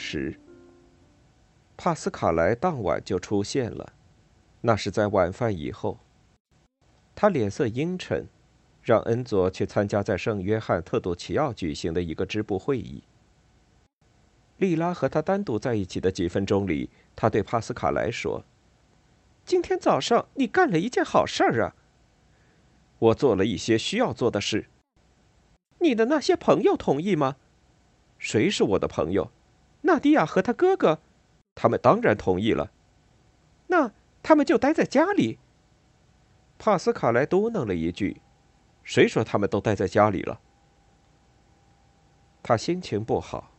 时，帕斯卡莱当晚就出现了，那是在晚饭以后。他脸色阴沉，让恩佐去参加在圣约翰特杜奇奥举行的一个支部会议。莉拉和他单独在一起的几分钟里，他对帕斯卡莱说：“今天早上你干了一件好事儿啊！我做了一些需要做的事。你的那些朋友同意吗？谁是我的朋友？”纳迪亚和他哥哥，他们当然同意了。那他们就待在家里。帕斯卡莱嘟囔了一句：“谁说他们都待在家里了？”他心情不好，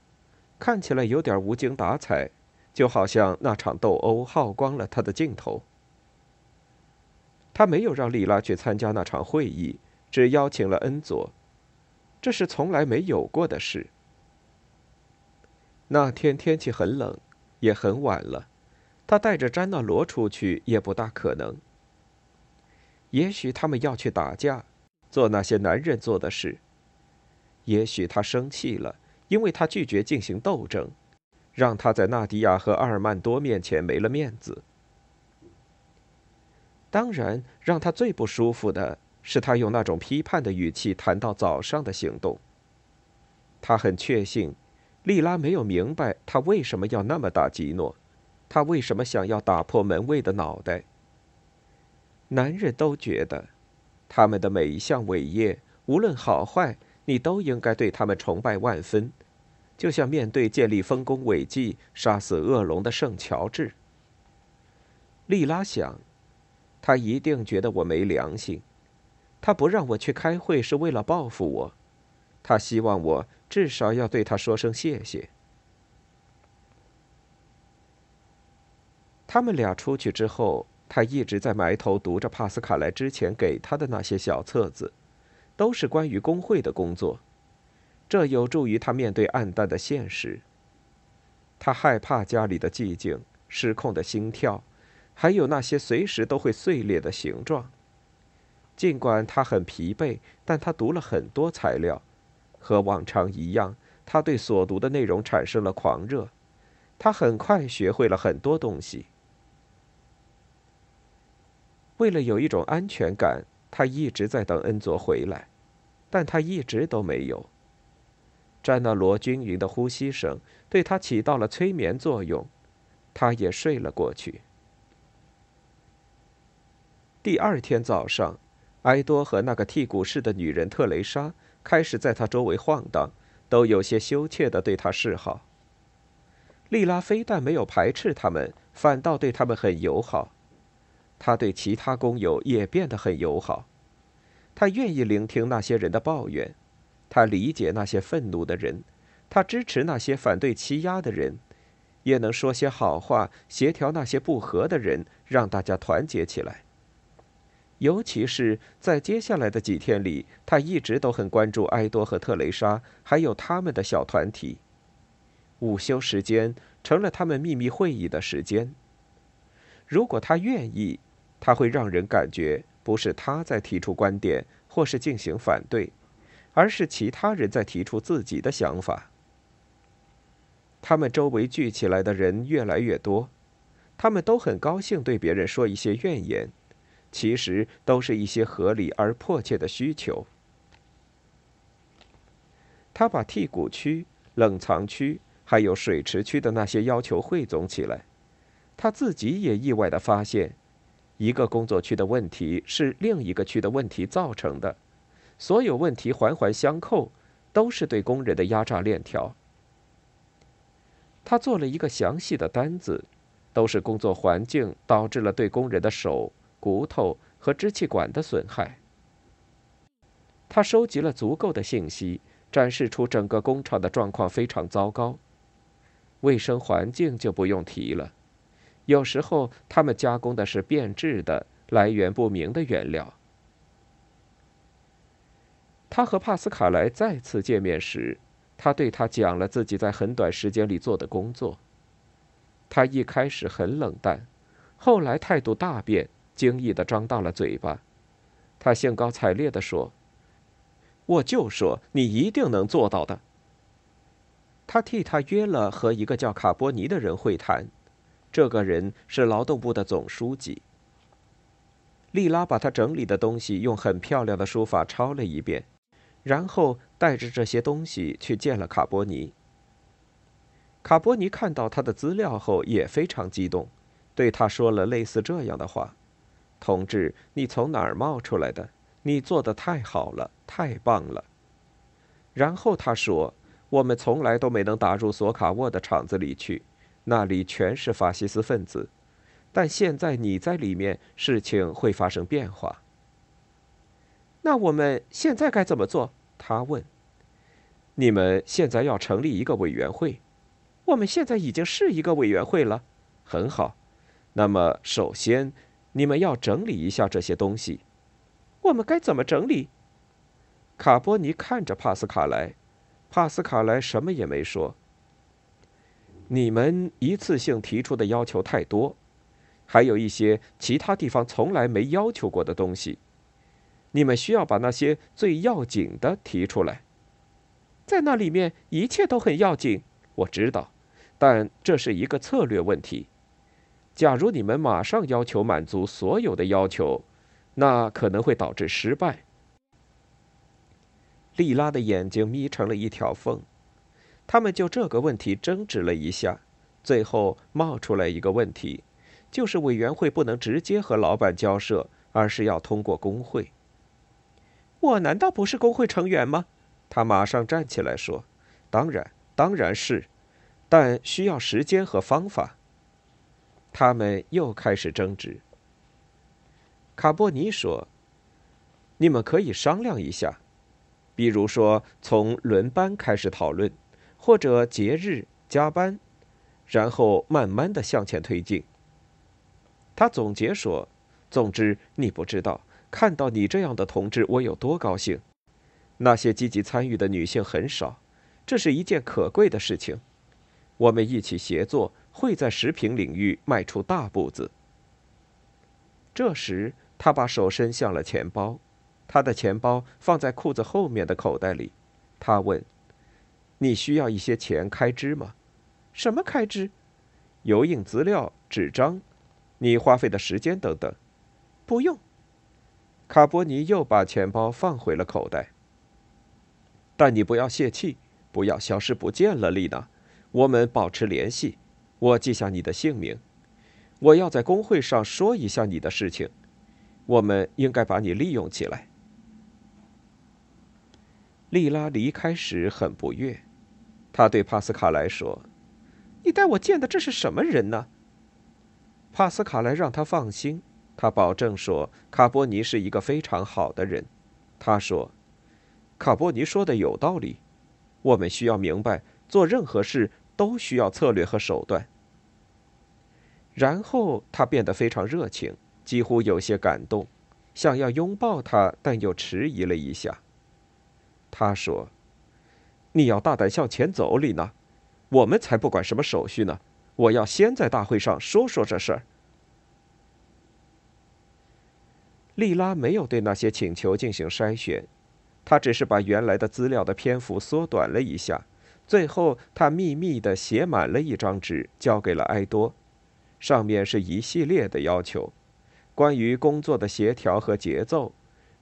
看起来有点无精打采，就好像那场斗殴耗光了他的劲头。他没有让莉拉去参加那场会议，只邀请了恩佐，这是从来没有过的事。那天天气很冷，也很晚了，他带着詹纳罗出去也不大可能。也许他们要去打架，做那些男人做的事。也许他生气了，因为他拒绝进行斗争，让他在纳迪亚和阿尔曼多面前没了面子。当然，让他最不舒服的是他用那种批判的语气谈到早上的行动。他很确信。莉拉没有明白他为什么要那么打吉诺，他为什么想要打破门卫的脑袋。男人都觉得，他们的每一项伟业，无论好坏，你都应该对他们崇拜万分，就像面对建立丰功伟绩、杀死恶龙的圣乔治。莉拉想，他一定觉得我没良心，他不让我去开会是为了报复我，他希望我。至少要对他说声谢谢。他们俩出去之后，他一直在埋头读着帕斯卡莱之前给他的那些小册子，都是关于工会的工作。这有助于他面对暗淡的现实。他害怕家里的寂静、失控的心跳，还有那些随时都会碎裂的形状。尽管他很疲惫，但他读了很多材料。和往常一样，他对所读的内容产生了狂热。他很快学会了很多东西。为了有一种安全感，他一直在等恩佐回来，但他一直都没有。詹纳罗均匀的呼吸声对他起到了催眠作用，他也睡了过去。第二天早上，埃多和那个剔骨式的女人特蕾莎。开始在他周围晃荡，都有些羞怯地对他示好。莉拉非但没有排斥他们，反倒对他们很友好。他对其他工友也变得很友好。他愿意聆听那些人的抱怨，他理解那些愤怒的人，他支持那些反对欺压的人，也能说些好话，协调那些不和的人，让大家团结起来。尤其是在接下来的几天里，他一直都很关注埃多和特蕾莎，还有他们的小团体。午休时间成了他们秘密会议的时间。如果他愿意，他会让人感觉不是他在提出观点或是进行反对，而是其他人在提出自己的想法。他们周围聚起来的人越来越多，他们都很高兴对别人说一些怨言。其实都是一些合理而迫切的需求。他把剔骨区、冷藏区还有水池区的那些要求汇总起来，他自己也意外的发现，一个工作区的问题是另一个区的问题造成的，所有问题环环相扣，都是对工人的压榨链条。他做了一个详细的单子，都是工作环境导致了对工人的手、骨头和支气管的损害。他收集了足够的信息，展示出整个工厂的状况非常糟糕。卫生环境就不用提了，有时候他们加工的是变质的、来源不明的原料。他和帕斯卡莱再次见面时，他对他讲了自己在很短时间里做的工作。他一开始很冷淡，后来态度大变，惊异的张大了嘴巴。他兴高采烈地说。我就说你一定能做到的。他替他约了和一个叫卡波尼的人会谈，这个人是劳动部的总书记。莉拉把他整理的东西用很漂亮的书法抄了一遍，然后带着这些东西去见了卡波尼。卡波尼看到他的资料后也非常激动，对他说了类似这样的话：“同志，你从哪儿冒出来的？”你做的太好了，太棒了。然后他说：“我们从来都没能打入索卡沃的厂子里去，那里全是法西斯分子。但现在你在里面，事情会发生变化。”那我们现在该怎么做？他问。“你们现在要成立一个委员会。我们现在已经是一个委员会了。很好。那么首先，你们要整理一下这些东西。”我们该怎么整理？卡波尼看着帕斯卡莱，帕斯卡莱什么也没说。你们一次性提出的要求太多，还有一些其他地方从来没要求过的东西，你们需要把那些最要紧的提出来。在那里面，一切都很要紧，我知道，但这是一个策略问题。假如你们马上要求满足所有的要求。那可能会导致失败。莉拉的眼睛眯成了一条缝，他们就这个问题争执了一下，最后冒出来一个问题，就是委员会不能直接和老板交涉，而是要通过工会。我难道不是工会成员吗？他马上站起来说：“当然，当然是，但需要时间和方法。”他们又开始争执。卡波尼说：“你们可以商量一下，比如说从轮班开始讨论，或者节日加班，然后慢慢的向前推进。”他总结说：“总之，你不知道看到你这样的同志，我有多高兴。那些积极参与的女性很少，这是一件可贵的事情。我们一起协作，会在食品领域迈出大步子。”这时。他把手伸向了钱包，他的钱包放在裤子后面的口袋里。他问：“你需要一些钱开支吗？什么开支？油印资料、纸张，你花费的时间等等。不用。”卡波尼又把钱包放回了口袋。但你不要泄气，不要消失不见了，丽娜。我们保持联系。我记下你的姓名。我要在工会上说一下你的事情。我们应该把你利用起来。莉拉离开时很不悦，她对帕斯卡莱说：“你带我见的这是什么人呢？”帕斯卡莱让他放心，他保证说卡波尼是一个非常好的人。他说：“卡波尼说的有道理，我们需要明白，做任何事都需要策略和手段。”然后他变得非常热情。几乎有些感动，想要拥抱他，但又迟疑了一下。他说：“你要大胆向前走，丽娜。我们才不管什么手续呢。我要先在大会上说说这事儿。”莉拉没有对那些请求进行筛选，她只是把原来的资料的篇幅缩短了一下。最后，她秘密的写满了一张纸，交给了埃多，上面是一系列的要求。关于工作的协调和节奏，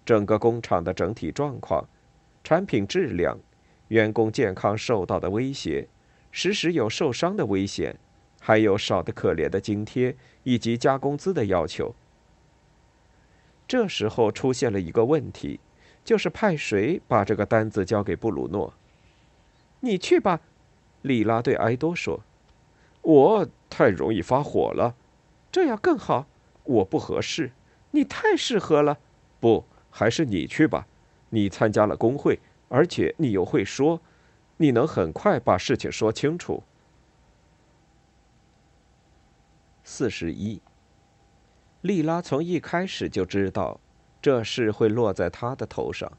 整个工厂的整体状况，产品质量，员工健康受到的威胁，时时有受伤的危险，还有少得可怜的津贴以及加工资的要求。这时候出现了一个问题，就是派谁把这个单子交给布鲁诺？你去吧，里拉对埃多说。我太容易发火了。这样更好。我不合适。你太适合了。不，还是你去吧。你参加了工会，而且你又会说，你能很快把事情说清楚。四十一。莉拉从一开始就知道，这事会落在他的头上。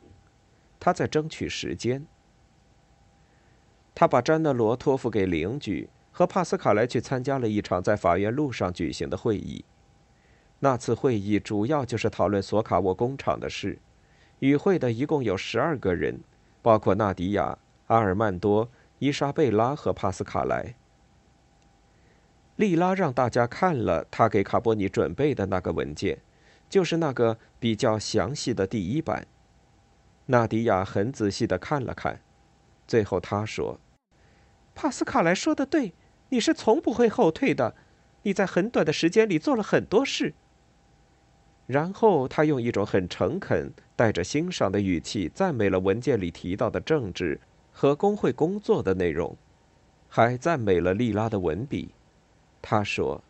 他在争取时间。他把詹纳罗托付给邻居，和帕斯卡莱去参加了一场在法院路上举行的会议。那次会议主要就是讨论索卡沃工厂的事。与会的一共有十二个人，包括纳迪亚、阿尔曼多、伊莎贝拉和帕斯卡莱。莉拉让大家看了他给卡波尼准备的那个文件，就是那个比较详细的第一版。纳迪亚很仔细的看了看，最后他说：“帕斯卡莱说的对，你是从不会后退的。你在很短的时间里做了很多事。”然后他用一种很诚恳、带着欣赏的语气赞美了文件里提到的政治和工会工作的内容，还赞美了莉拉的文笔。他说：“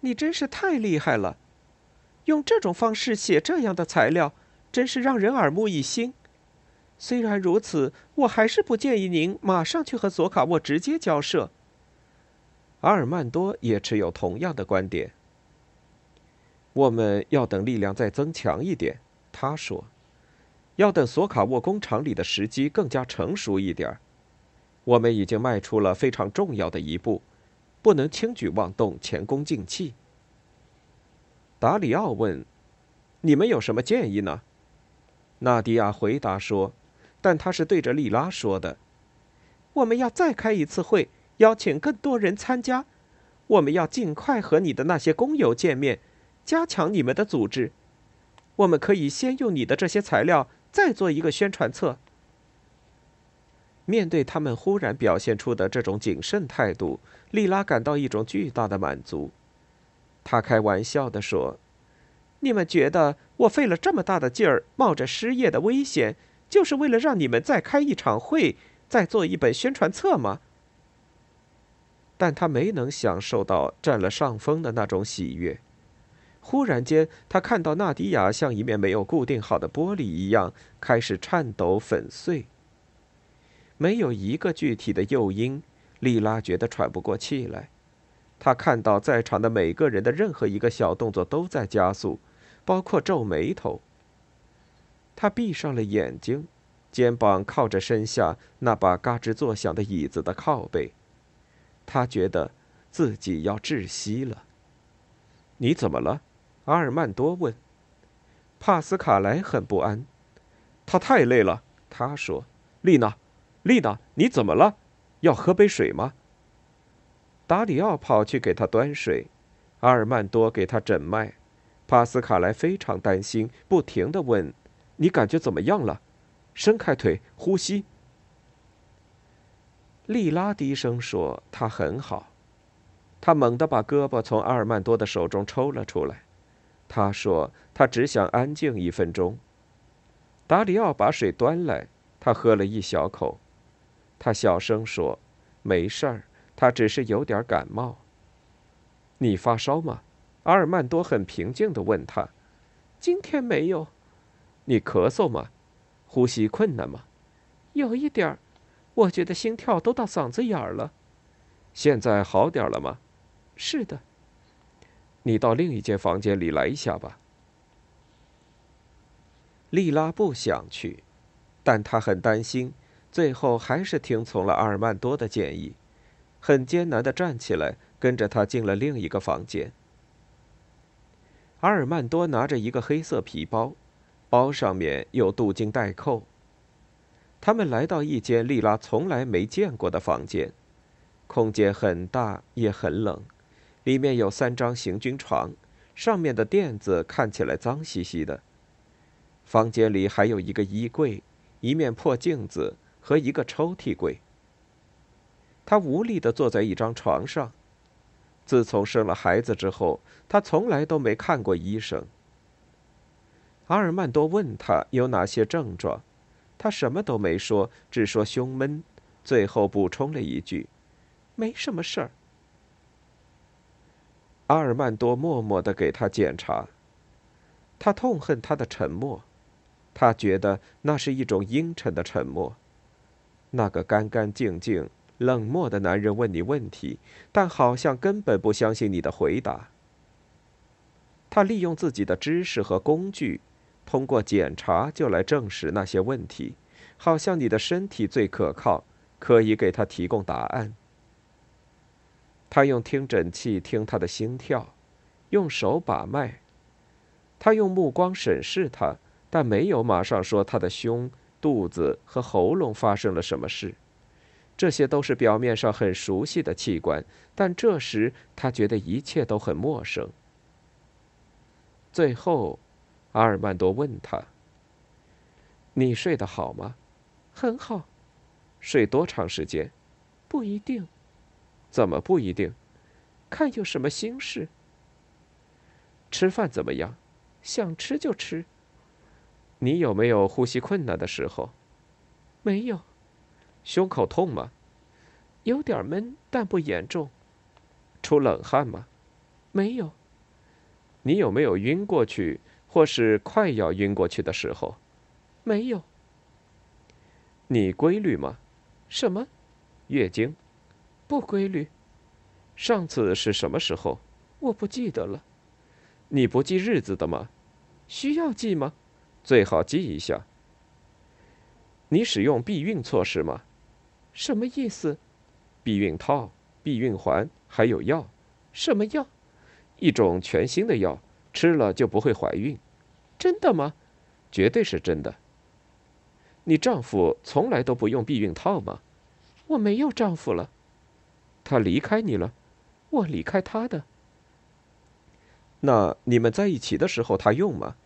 你真是太厉害了，用这种方式写这样的材料，真是让人耳目一新。虽然如此，我还是不建议您马上去和索卡沃直接交涉。”阿尔曼多也持有同样的观点。我们要等力量再增强一点，他说：“要等索卡沃工厂里的时机更加成熟一点。我们已经迈出了非常重要的一步。”不能轻举妄动，前功尽弃。达里奥问：“你们有什么建议呢？”纳迪亚回答说：“但他是对着利拉说的。我们要再开一次会，邀请更多人参加。我们要尽快和你的那些工友见面，加强你们的组织。我们可以先用你的这些材料，再做一个宣传册。”面对他们忽然表现出的这种谨慎态度，莉拉感到一种巨大的满足。他开玩笑地说：“你们觉得我费了这么大的劲儿，冒着失业的危险，就是为了让你们再开一场会，再做一本宣传册吗？”但他没能享受到占了上风的那种喜悦。忽然间，他看到纳迪亚像一面没有固定好的玻璃一样，开始颤抖粉碎。没有一个具体的诱因，莉拉觉得喘不过气来。她看到在场的每个人的任何一个小动作都在加速，包括皱眉头。她闭上了眼睛，肩膀靠着身下那把嘎吱作响的椅子的靠背。他觉得自己要窒息了。你怎么了？阿尔曼多问。帕斯卡莱很不安。他太累了，他说。丽娜。丽娜，你怎么了？要喝杯水吗？达里奥跑去给他端水，阿尔曼多给他诊脉，帕斯卡莱非常担心，不停的问：“你感觉怎么样了？伸开腿，呼吸。”莉拉低声说：“他很好。”他猛地把胳膊从阿尔曼多的手中抽了出来。他说：“他只想安静一分钟。”达里奥把水端来，他喝了一小口。他小声说：“没事儿，他只是有点感冒。”你发烧吗？阿尔曼多很平静地问他。“今天没有。”你咳嗽吗？呼吸困难吗？有一点儿，我觉得心跳都到嗓子眼儿了。现在好点了吗？是的。你到另一间房间里来一下吧。莉拉不想去，但她很担心。最后还是听从了阿尔曼多的建议，很艰难的站起来，跟着他进了另一个房间。阿尔曼多拿着一个黑色皮包，包上面有镀金带扣。他们来到一间莉拉从来没见过的房间，空间很大也很冷，里面有三张行军床，上面的垫子看起来脏兮兮的。房间里还有一个衣柜，一面破镜子。和一个抽屉柜。他无力地坐在一张床上。自从生了孩子之后，他从来都没看过医生。阿尔曼多问他有哪些症状，他什么都没说，只说胸闷，最后补充了一句：“没什么事儿。”阿尔曼多默默地给他检查。他痛恨他的沉默，他觉得那是一种阴沉的沉默。那个干干净净、冷漠的男人问你问题，但好像根本不相信你的回答。他利用自己的知识和工具，通过检查就来证实那些问题，好像你的身体最可靠，可以给他提供答案。他用听诊器听他的心跳，用手把脉。他用目光审视他，但没有马上说他的胸。肚子和喉咙发生了什么事？这些都是表面上很熟悉的器官，但这时他觉得一切都很陌生。最后，阿尔曼多问他：“你睡得好吗？”“很好。”“睡多长时间？”“不一定。”“怎么不一定？”“看有什么心事。”“吃饭怎么样？”“想吃就吃。”你有没有呼吸困难的时候？没有。胸口痛吗？有点闷，但不严重。出冷汗吗？没有。你有没有晕过去，或是快要晕过去的时候？没有。你规律吗？什么？月经？不规律。上次是什么时候？我不记得了。你不记日子的吗？需要记吗？最好记一下。你使用避孕措施吗？什么意思？避孕套、避孕环还有药。什么药？一种全新的药，吃了就不会怀孕。真的吗？绝对是真的。你丈夫从来都不用避孕套吗？我没有丈夫了。他离开你了？我离开他的。那你们在一起的时候，他用吗？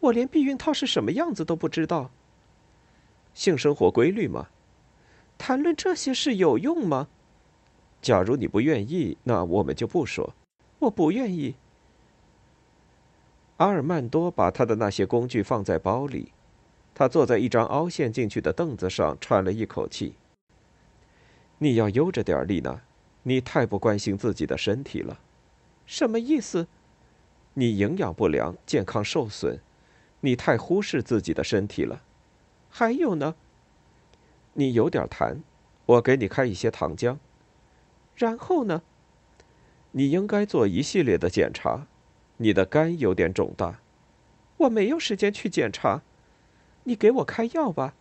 我连避孕套是什么样子都不知道。性生活规律吗？谈论这些事有用吗？假如你不愿意，那我们就不说。我不愿意。阿尔曼多把他的那些工具放在包里，他坐在一张凹陷进去的凳子上，喘了一口气。你要悠着点，丽娜，你太不关心自己的身体了。什么意思？你营养不良，健康受损。你太忽视自己的身体了，还有呢？你有点痰，我给你开一些糖浆。然后呢？你应该做一系列的检查，你的肝有点肿大。我没有时间去检查，你给我开药吧。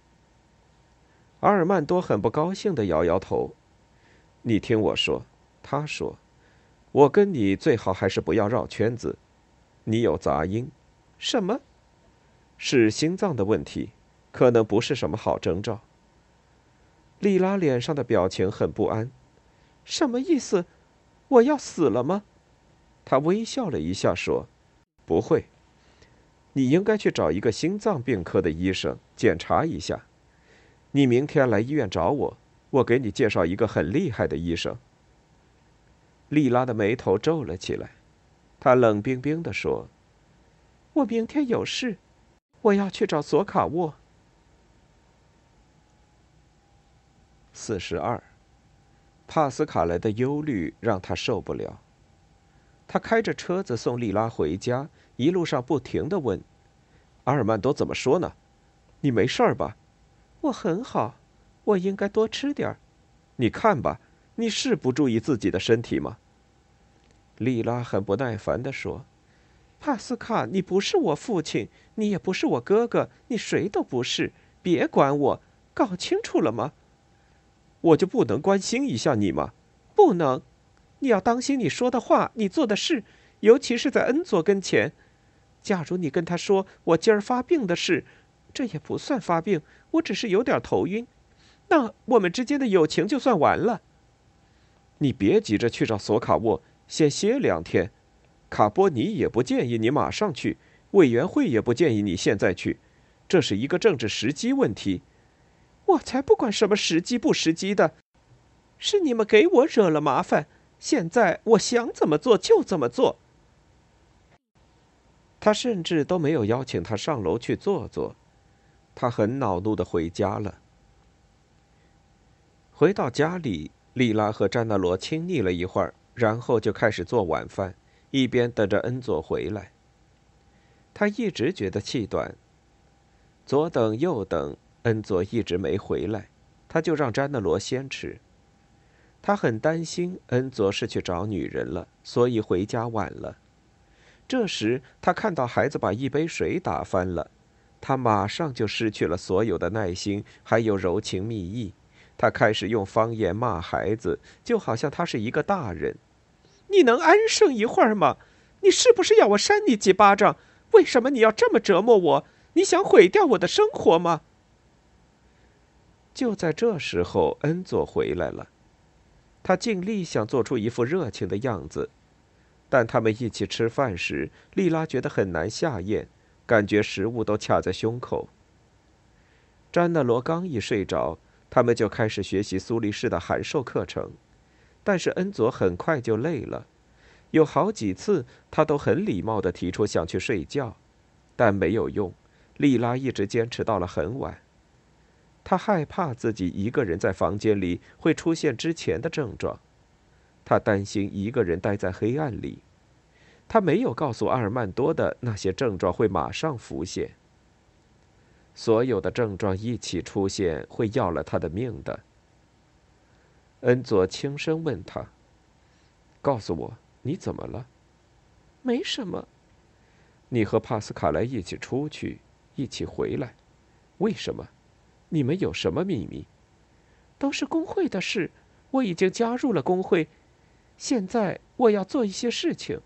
阿尔曼多很不高兴的摇摇头。你听我说，他说，我跟你最好还是不要绕圈子。你有杂音。什么？是心脏的问题，可能不是什么好征兆。莉拉脸上的表情很不安。什么意思？我要死了吗？他微笑了一下说：“不会。你应该去找一个心脏病科的医生检查一下。你明天来医院找我，我给你介绍一个很厉害的医生。”莉拉的眉头皱了起来，她冷冰冰地说：“我明天有事。”我要去找索卡沃。四十二，帕斯卡莱的忧虑让他受不了。他开着车子送莉拉回家，一路上不停的问：“阿尔曼多怎么说呢？你没事吧？”“我很好，我应该多吃点你看吧，你是不注意自己的身体吗？”莉拉很不耐烦的说。帕斯卡，你不是我父亲，你也不是我哥哥，你谁都不是。别管我，搞清楚了吗？我就不能关心一下你吗？不能，你要当心你说的话，你做的事，尤其是在恩佐跟前。假如你跟他说我今儿发病的事，这也不算发病，我只是有点头晕，那我们之间的友情就算完了。你别急着去找索卡沃，先歇两天。卡波尼也不建议你马上去，委员会也不建议你现在去，这是一个政治时机问题。我才不管什么时机不时机的，是你们给我惹了麻烦。现在我想怎么做就怎么做。他甚至都没有邀请他上楼去坐坐，他很恼怒的回家了。回到家里，莉拉和詹纳罗亲昵了一会儿，然后就开始做晚饭。一边等着恩佐回来。他一直觉得气短，左等右等，恩佐一直没回来，他就让詹纳罗先吃。他很担心恩佐是去找女人了，所以回家晚了。这时，他看到孩子把一杯水打翻了，他马上就失去了所有的耐心，还有柔情蜜意。他开始用方言骂孩子，就好像他是一个大人。你能安生一会儿吗？你是不是要我扇你几巴掌？为什么你要这么折磨我？你想毁掉我的生活吗？就在这时候，恩佐回来了。他尽力想做出一副热情的样子，但他们一起吃饭时，莉拉觉得很难下咽，感觉食物都卡在胸口。詹纳罗刚一睡着。他们就开始学习苏黎世的函授课程，但是恩佐很快就累了，有好几次他都很礼貌地提出想去睡觉，但没有用。莉拉一直坚持到了很晚。他害怕自己一个人在房间里会出现之前的症状，他担心一个人待在黑暗里。他没有告诉阿尔曼多的那些症状会马上浮现。所有的症状一起出现，会要了他的命的。恩佐轻声问他：“告诉我，你怎么了？”“没什么。”“你和帕斯卡莱一起出去，一起回来，为什么？你们有什么秘密？”“都是工会的事。我已经加入了工会，现在我要做一些事情。”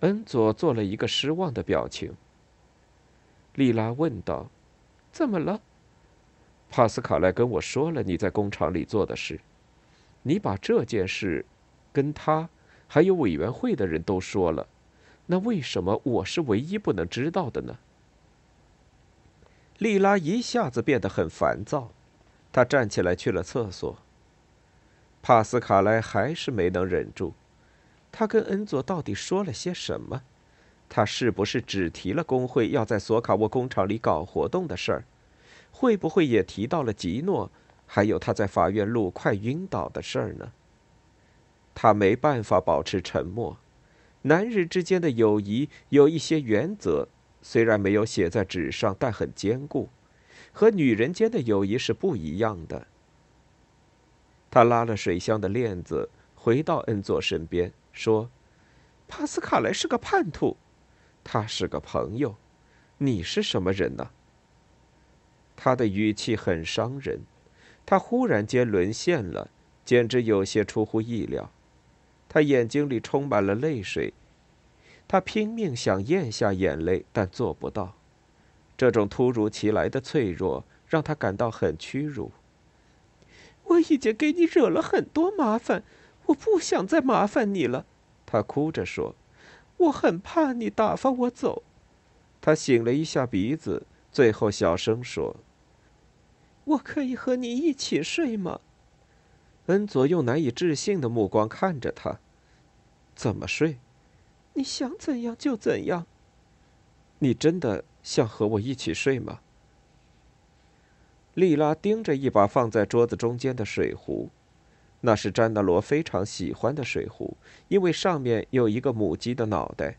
恩佐做了一个失望的表情。莉拉问道：“怎么了？”帕斯卡莱跟我说了你在工厂里做的事。你把这件事跟他还有委员会的人都说了，那为什么我是唯一不能知道的呢？莉拉一下子变得很烦躁，她站起来去了厕所。帕斯卡莱还是没能忍住，他跟恩佐到底说了些什么？他是不是只提了工会要在索卡沃工厂里搞活动的事儿？会不会也提到了吉诺，还有他在法院路快晕倒的事儿呢？他没办法保持沉默。男人之间的友谊有一些原则，虽然没有写在纸上，但很坚固，和女人间的友谊是不一样的。他拉了水箱的链子，回到恩佐身边，说：“帕斯卡莱是个叛徒。”他是个朋友，你是什么人呢？他的语气很伤人，他忽然间沦陷了，简直有些出乎意料。他眼睛里充满了泪水，他拼命想咽下眼泪，但做不到。这种突如其来的脆弱让他感到很屈辱。我已经给你惹了很多麻烦，我不想再麻烦你了。他哭着说。我很怕你打发我走。他擤了一下鼻子，最后小声说：“我可以和你一起睡吗？”恩佐用难以置信的目光看着他：“怎么睡？你想怎样就怎样。你真的想和我一起睡吗？”莉拉盯着一把放在桌子中间的水壶。那是詹纳罗非常喜欢的水壶，因为上面有一个母鸡的脑袋。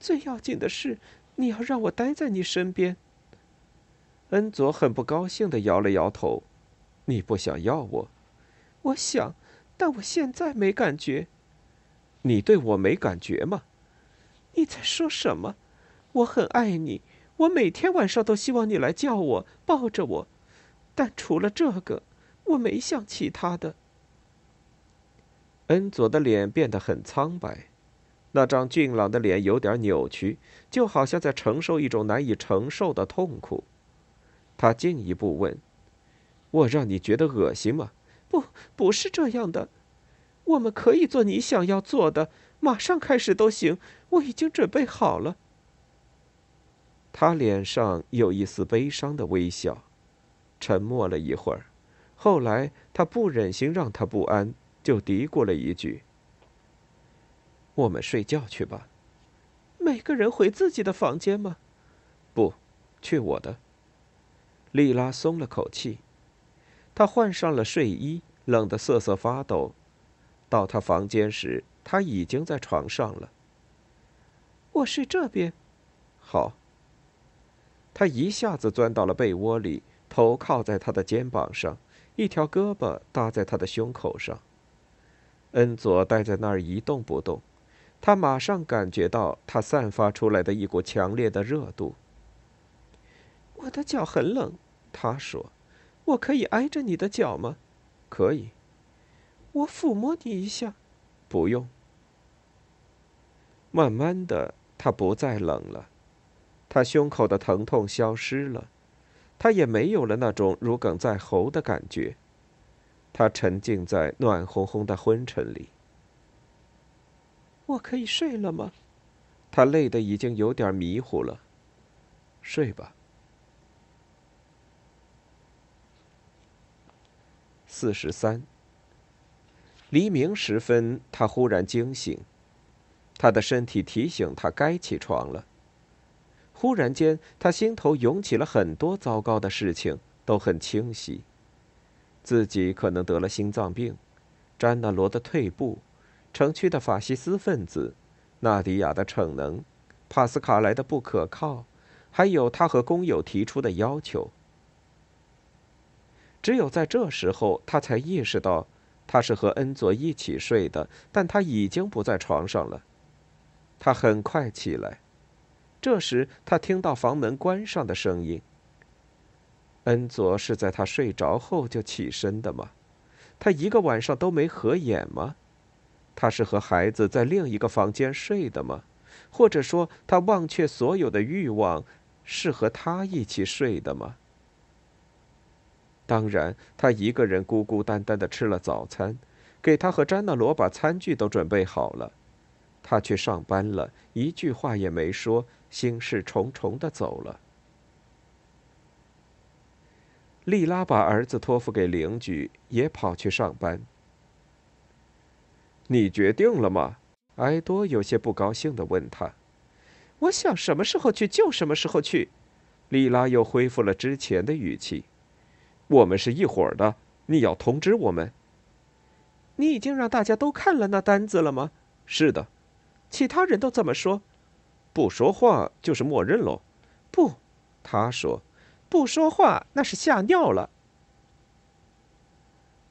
最要紧的是，你要让我待在你身边。恩佐很不高兴的摇了摇头：“你不想要我？我想，但我现在没感觉。你对我没感觉吗？你在说什么？我很爱你，我每天晚上都希望你来叫我，抱着我。但除了这个……”我没想其他的。恩佐的脸变得很苍白，那张俊朗的脸有点扭曲，就好像在承受一种难以承受的痛苦。他进一步问：“我让你觉得恶心吗？”“不，不是这样的。我们可以做你想要做的，马上开始都行。我已经准备好了。”他脸上有一丝悲伤的微笑，沉默了一会儿。后来，他不忍心让他不安，就嘀咕了一句：“我们睡觉去吧。”每个人回自己的房间吗？不，去我的。莉拉松了口气，她换上了睡衣，冷得瑟瑟发抖。到他房间时，他已经在床上了。我睡这边。好。他一下子钻到了被窝里，头靠在他的肩膀上，一条胳膊搭在他的胸口上。恩佐待在那儿一动不动，他马上感觉到他散发出来的一股强烈的热度。我的脚很冷，他说：“我可以挨着你的脚吗？”“可以。”“我抚摸你一下。”“不用。”慢慢的，他不再冷了。他胸口的疼痛消失了，他也没有了那种如鲠在喉的感觉。他沉浸在暖烘烘的昏沉里。我可以睡了吗？他累得已经有点迷糊了。睡吧。四十三。黎明时分，他忽然惊醒，他的身体提醒他该起床了。忽然间，他心头涌起了很多糟糕的事情，都很清晰。自己可能得了心脏病，詹纳罗的退步，城区的法西斯分子，纳迪亚的逞能，帕斯卡莱的不可靠，还有他和工友提出的要求。只有在这时候，他才意识到，他是和恩佐一起睡的，但他已经不在床上了。他很快起来。这时，他听到房门关上的声音。恩佐是在他睡着后就起身的吗？他一个晚上都没合眼吗？他是和孩子在另一个房间睡的吗？或者说，他忘却所有的欲望，是和他一起睡的吗？当然，他一个人孤孤单单的吃了早餐，给他和詹纳罗把餐具都准备好了。他去上班了，一句话也没说。心事重重的走了。莉拉把儿子托付给邻居，也跑去上班。你决定了吗？埃多有些不高兴的问他。我想什么时候去就什么时候去。莉拉又恢复了之前的语气。我们是一伙的，你要通知我们。你已经让大家都看了那单子了吗？是的。其他人都怎么说？不说话就是默认喽。不，他说，不说话那是吓尿了。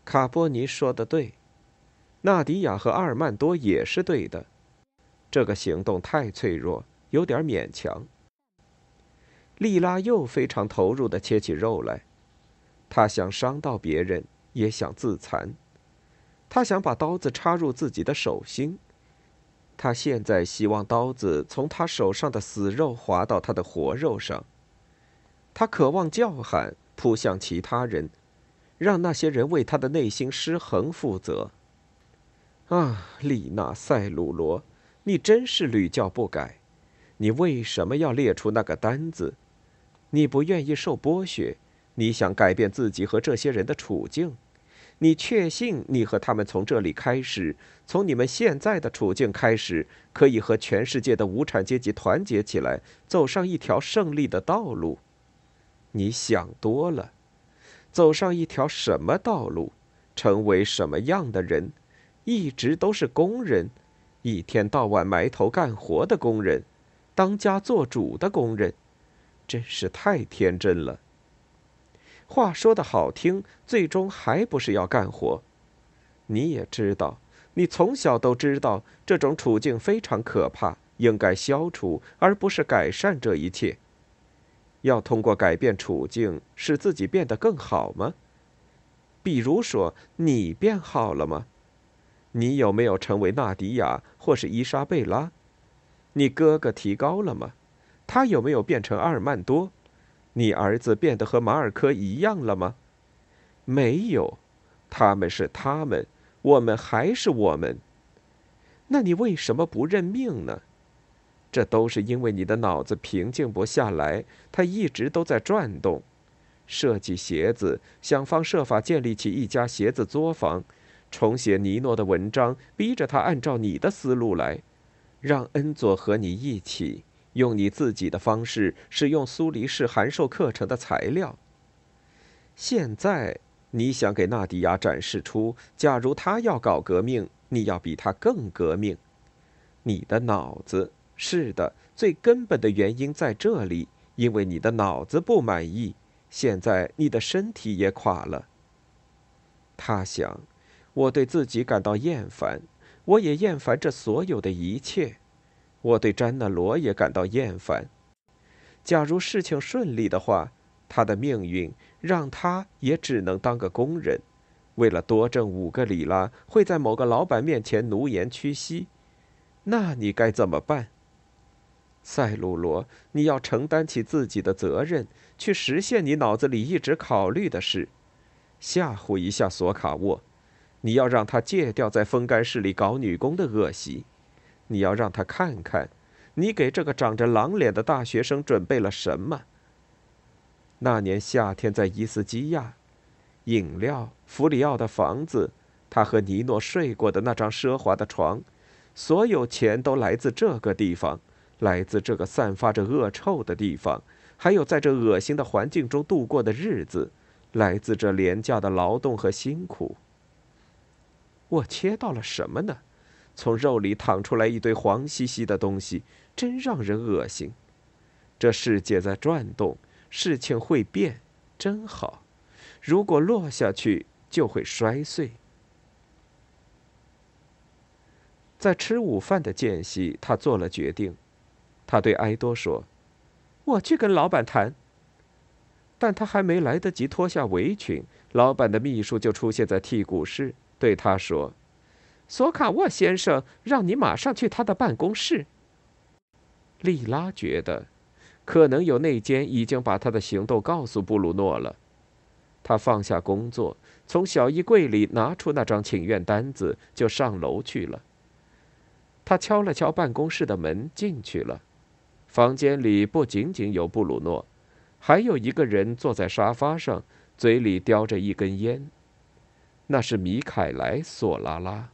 卡波尼说的对，纳迪亚和阿尔曼多也是对的。这个行动太脆弱，有点勉强。莉拉又非常投入的切起肉来，他想伤到别人，也想自残。他想把刀子插入自己的手心。他现在希望刀子从他手上的死肉划到他的活肉上。他渴望叫喊，扑向其他人，让那些人为他的内心失衡负责。啊，丽娜·塞鲁罗，你真是屡教不改！你为什么要列出那个单子？你不愿意受剥削，你想改变自己和这些人的处境。你确信你和他们从这里开始，从你们现在的处境开始，可以和全世界的无产阶级团结起来，走上一条胜利的道路？你想多了。走上一条什么道路？成为什么样的人？一直都是工人，一天到晚埋头干活的工人，当家做主的工人，真是太天真了。话说的好听，最终还不是要干活。你也知道，你从小都知道这种处境非常可怕，应该消除，而不是改善这一切。要通过改变处境，使自己变得更好吗？比如说，你变好了吗？你有没有成为纳迪亚或是伊莎贝拉？你哥哥提高了吗？他有没有变成阿尔曼多？你儿子变得和马尔科一样了吗？没有，他们是他们，我们还是我们。那你为什么不认命呢？这都是因为你的脑子平静不下来，它一直都在转动，设计鞋子，想方设法建立起一家鞋子作坊，重写尼诺的文章，逼着他按照你的思路来，让恩佐和你一起。用你自己的方式使用苏黎世函授课程的材料。现在你想给纳迪亚展示出，假如他要搞革命，你要比他更革命。你的脑子，是的，最根本的原因在这里，因为你的脑子不满意。现在你的身体也垮了。他想，我对自己感到厌烦，我也厌烦这所有的一切。我对詹娜罗也感到厌烦。假如事情顺利的话，他的命运让他也只能当个工人，为了多挣五个里拉，会在某个老板面前奴颜屈膝。那你该怎么办？塞鲁罗，你要承担起自己的责任，去实现你脑子里一直考虑的事，吓唬一下索卡沃，你要让他戒掉在风干室里搞女工的恶习，你要让他看看，你给这个长着狼脸的大学生准备了什么。那年夏天在伊斯基亚，饮料，弗里奥的房子，他和尼诺睡过的那张奢华的床，所有钱都来自这个地方。来自这个散发着恶臭的地方，还有在这恶心的环境中度过的日子，来自这廉价的劳动和辛苦。我切到了什么呢？从肉里淌出来一堆黄兮兮的东西，真让人恶心。这世界在转动，事情会变，真好。如果落下去，就会摔碎。在吃午饭的间隙，他做了决定。他对埃多说：“我去跟老板谈。”但他还没来得及脱下围裙，老板的秘书就出现在剔骨室，对他说：“索卡沃先生让你马上去他的办公室。”莉拉觉得，可能有内奸已经把他的行动告诉布鲁诺了。他放下工作，从小衣柜里拿出那张请愿单子，就上楼去了。他敲了敲办公室的门，进去了。房间里不仅仅有布鲁诺，还有一个人坐在沙发上，嘴里叼着一根烟。那是米凯莱·索拉拉。